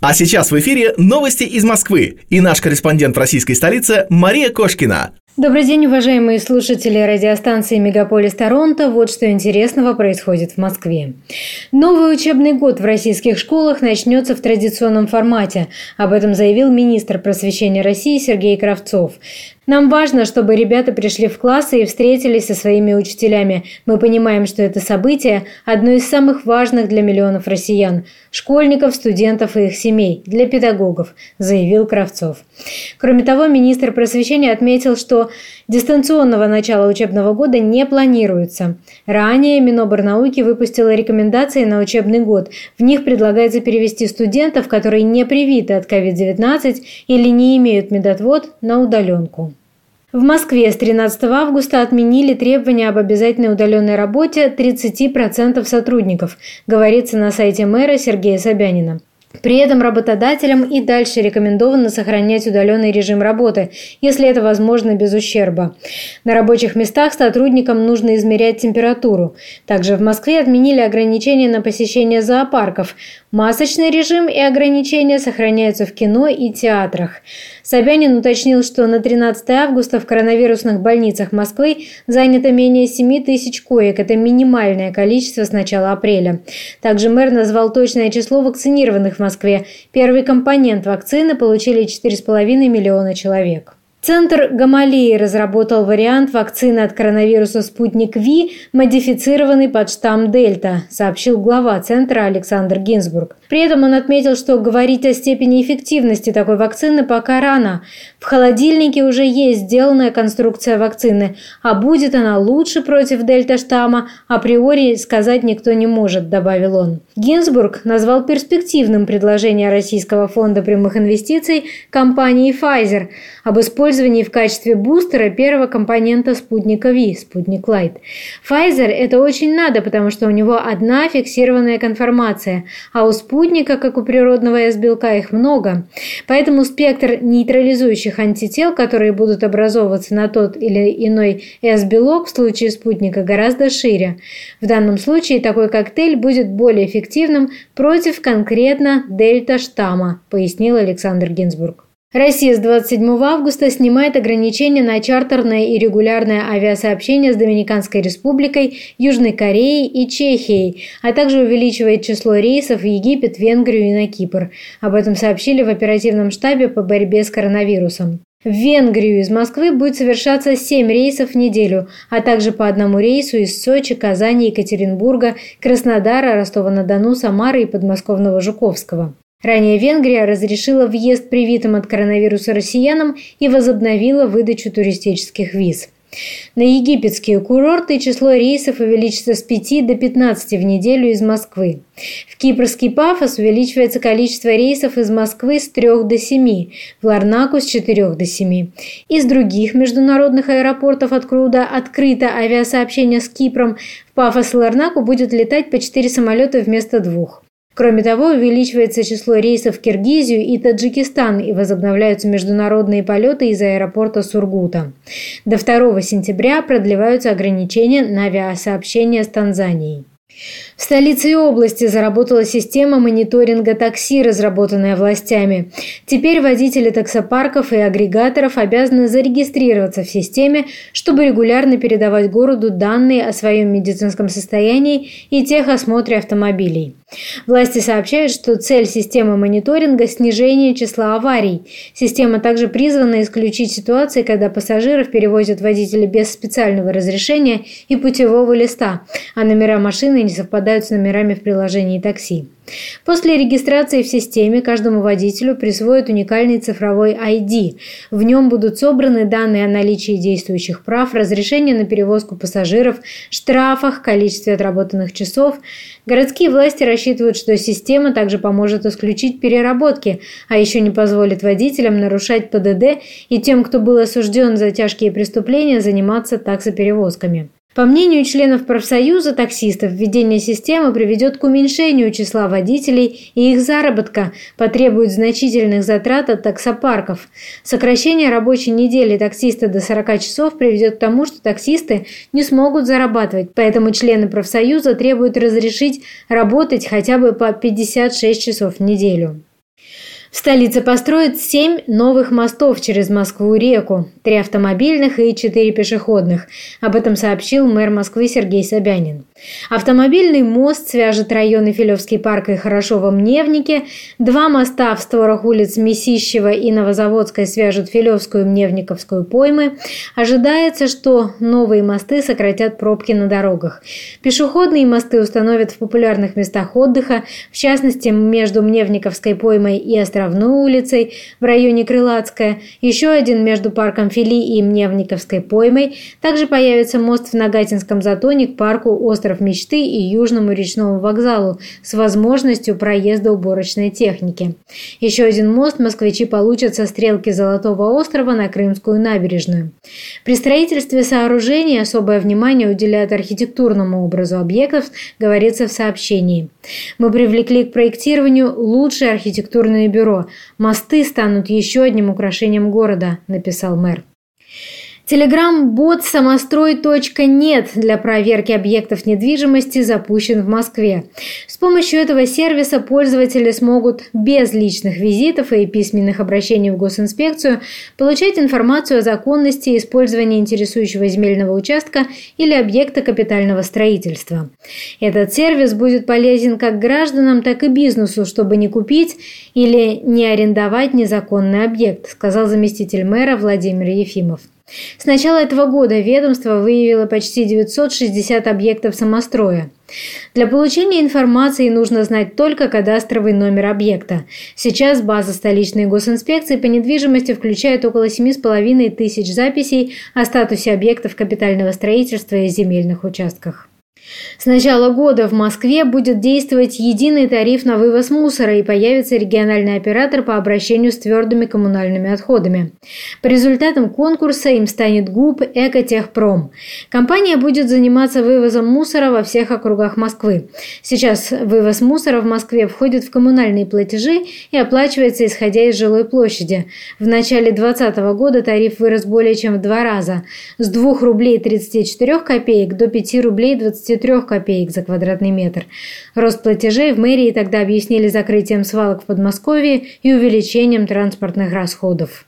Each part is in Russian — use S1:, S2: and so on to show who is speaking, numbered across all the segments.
S1: А сейчас в эфире новости из Москвы и наш корреспондент в российской столице Мария Кошкина.
S2: Добрый день, уважаемые слушатели радиостанции «Мегаполис Торонто». Вот что интересного происходит в Москве. Новый учебный год в российских школах начнется в традиционном формате. Об этом заявил министр просвещения России Сергей Кравцов. Нам важно, чтобы ребята пришли в классы и встретились со своими учителями. Мы понимаем, что это событие – одно из самых важных для миллионов россиян – школьников, студентов и их семей, для педагогов, заявил Кравцов. Кроме того, министр просвещения отметил, что дистанционного начала учебного года не планируется. Ранее Миноборнауки выпустила рекомендации на учебный год. В них предлагается перевести студентов, которые не привиты от COVID-19 или не имеют медотвод, на удаленку. В Москве с 13 августа отменили требования об обязательной удаленной работе 30% сотрудников, говорится на сайте мэра Сергея Собянина. При этом работодателям и дальше рекомендовано сохранять удаленный режим работы, если это возможно без ущерба. На рабочих местах сотрудникам нужно измерять температуру. Также в Москве отменили ограничения на посещение зоопарков. Масочный режим и ограничения сохраняются в кино и театрах. Собянин уточнил, что на 13 августа в коронавирусных больницах Москвы занято менее 7 тысяч коек. Это минимальное количество с начала апреля. Также мэр назвал точное число вакцинированных в Москве. Первый компонент вакцины получили 4,5 миллиона человек. Центр Гамалеи разработал вариант вакцины от коронавируса «Спутник Ви», модифицированный под штамм «Дельта», сообщил глава центра Александр Гинзбург. При этом он отметил, что говорить о степени эффективности такой вакцины пока рано. В холодильнике уже есть сделанная конструкция вакцины, а будет она лучше против дельта-штамма, априори сказать никто не может, добавил он. Гинзбург назвал перспективным предложение Российского фонда прямых инвестиций компании Pfizer об использовании в качестве бустера первого компонента спутника Ви, спутник Лайт. Pfizer это очень надо, потому что у него одна фиксированная конформация, а у спутника как у природного S-белка, их много. Поэтому спектр нейтрализующих антител, которые будут образовываться на тот или иной S-белок в случае спутника, гораздо шире. В данном случае такой коктейль будет более эффективным против конкретно дельта-штамма, пояснил Александр Гинзбург. Россия с 27 августа снимает ограничения на чартерное и регулярное авиасообщение с Доминиканской республикой, Южной Кореей и Чехией, а также увеличивает число рейсов в Египет, Венгрию и на Кипр. Об этом сообщили в оперативном штабе по борьбе с коронавирусом. В Венгрию из Москвы будет совершаться 7 рейсов в неделю, а также по одному рейсу из Сочи, Казани, Екатеринбурга, Краснодара, Ростова-на-Дону, Самары и подмосковного Жуковского. Ранее Венгрия разрешила въезд привитым от коронавируса россиянам и возобновила выдачу туристических виз. На египетские курорты число рейсов увеличится с 5 до 15 в неделю из Москвы. В кипрский Пафос увеличивается количество рейсов из Москвы с 3 до 7, в Ларнаку с 4 до 7. Из других международных аэропортов откуда открыто авиасообщение с Кипром, в Пафос и Ларнаку будет летать по 4 самолета вместо двух. Кроме того, увеличивается число рейсов в Киргизию и Таджикистан и возобновляются международные полеты из аэропорта Сургута. До 2 сентября продлеваются ограничения на авиасообщение с Танзанией. В столице и области заработала система мониторинга такси, разработанная властями. Теперь водители таксопарков и агрегаторов обязаны зарегистрироваться в системе, чтобы регулярно передавать городу данные о своем медицинском состоянии и техосмотре автомобилей. Власти сообщают, что цель системы мониторинга – снижение числа аварий. Система также призвана исключить ситуации, когда пассажиров перевозят водители без специального разрешения и путевого листа, а номера машины не совпадают с номерами в приложении такси. После регистрации в системе каждому водителю присвоят уникальный цифровой ID. В нем будут собраны данные о наличии действующих прав, разрешения на перевозку пассажиров, штрафах, количестве отработанных часов. Городские власти рассчитывают, что система также поможет исключить переработки, а еще не позволит водителям нарушать ПДД и тем, кто был осужден за тяжкие преступления, заниматься таксоперевозками. По мнению членов профсоюза таксистов, введение системы приведет к уменьшению числа водителей и их заработка, потребует значительных затрат от таксопарков. Сокращение рабочей недели таксиста до 40 часов приведет к тому, что таксисты не смогут зарабатывать, поэтому члены профсоюза требуют разрешить работать хотя бы по 56 часов в неделю. Столице построят семь новых мостов через Москву-реку, три автомобильных и четыре пешеходных. Об этом сообщил мэр Москвы Сергей Собянин. Автомобильный мост свяжет районы Филевский парк и Хорошово-Мневники. Два моста в створах улиц Месищева и Новозаводской свяжут Филевскую и Мневниковскую поймы. Ожидается, что новые мосты сократят пробки на дорогах. Пешеходные мосты установят в популярных местах отдыха, в частности, между Мневниковской поймой и Островной улицей в районе Крылатская, еще один между парком Фили и Мневниковской поймой. Также появится мост в Нагатинском затоне к парку Остров Мечты и Южному речному вокзалу с возможностью проезда уборочной техники. Еще один мост москвичи получат со стрелки Золотого острова на Крымскую набережную. При строительстве сооружений особое внимание уделяют архитектурному образу объектов, говорится в сообщении. Мы привлекли к проектированию лучшие архитектурные бюро бюро. Мосты станут еще одним украшением города, написал мэр. Телеграм-бот самострой.нет для проверки объектов недвижимости запущен в Москве. С помощью этого сервиса пользователи смогут без личных визитов и письменных обращений в госинспекцию получать информацию о законности использования интересующего земельного участка или объекта капитального строительства. Этот сервис будет полезен как гражданам, так и бизнесу, чтобы не купить или не арендовать незаконный объект, сказал заместитель мэра Владимир Ефимов. С начала этого года ведомство выявило почти 960 объектов самостроя. Для получения информации нужно знать только кадастровый номер объекта. Сейчас база столичной госинспекции по недвижимости включает около 7,5 тысяч записей о статусе объектов капитального строительства и земельных участках. С начала года в Москве будет действовать единый тариф на вывоз мусора и появится региональный оператор по обращению с твердыми коммунальными отходами. По результатам конкурса им станет ГУП «Экотехпром». Компания будет заниматься вывозом мусора во всех округах Москвы. Сейчас вывоз мусора в Москве входит в коммунальные платежи и оплачивается исходя из жилой площади. В начале 2020 года тариф вырос более чем в два раза – с 2 рублей 34 копеек до 5 рублей 23 3 копеек за квадратный метр. Рост платежей в мэрии тогда объяснили закрытием свалок в Подмосковье и увеличением транспортных расходов.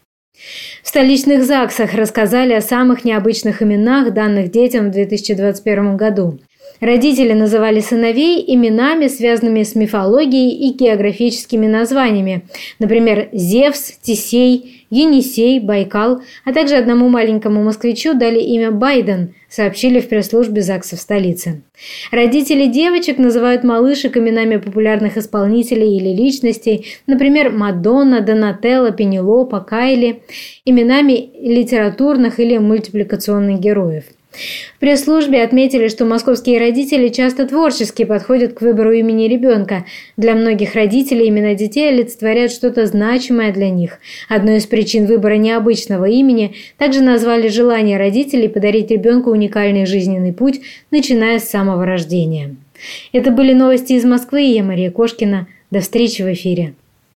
S2: В столичных ЗАГСах рассказали о самых необычных именах, данных детям в 2021 году. Родители называли сыновей именами, связанными с мифологией и географическими названиями, например, Зевс, Тисей, Енисей, Байкал, а также одному маленькому москвичу дали имя Байден, сообщили в пресс-службе ЗАГСа в столице. Родители девочек называют малышек именами популярных исполнителей или личностей, например, Мадонна, Донателло, Пенелопа, Кайли, именами литературных или мультипликационных героев – в пресс-службе отметили, что московские родители часто творчески подходят к выбору имени ребенка. Для многих родителей имена детей олицетворяют что-то значимое для них. Одной из причин выбора необычного имени также назвали желание родителей подарить ребенку уникальный жизненный путь, начиная с самого рождения. Это были новости из Москвы, я Мария Кошкина. До встречи в эфире.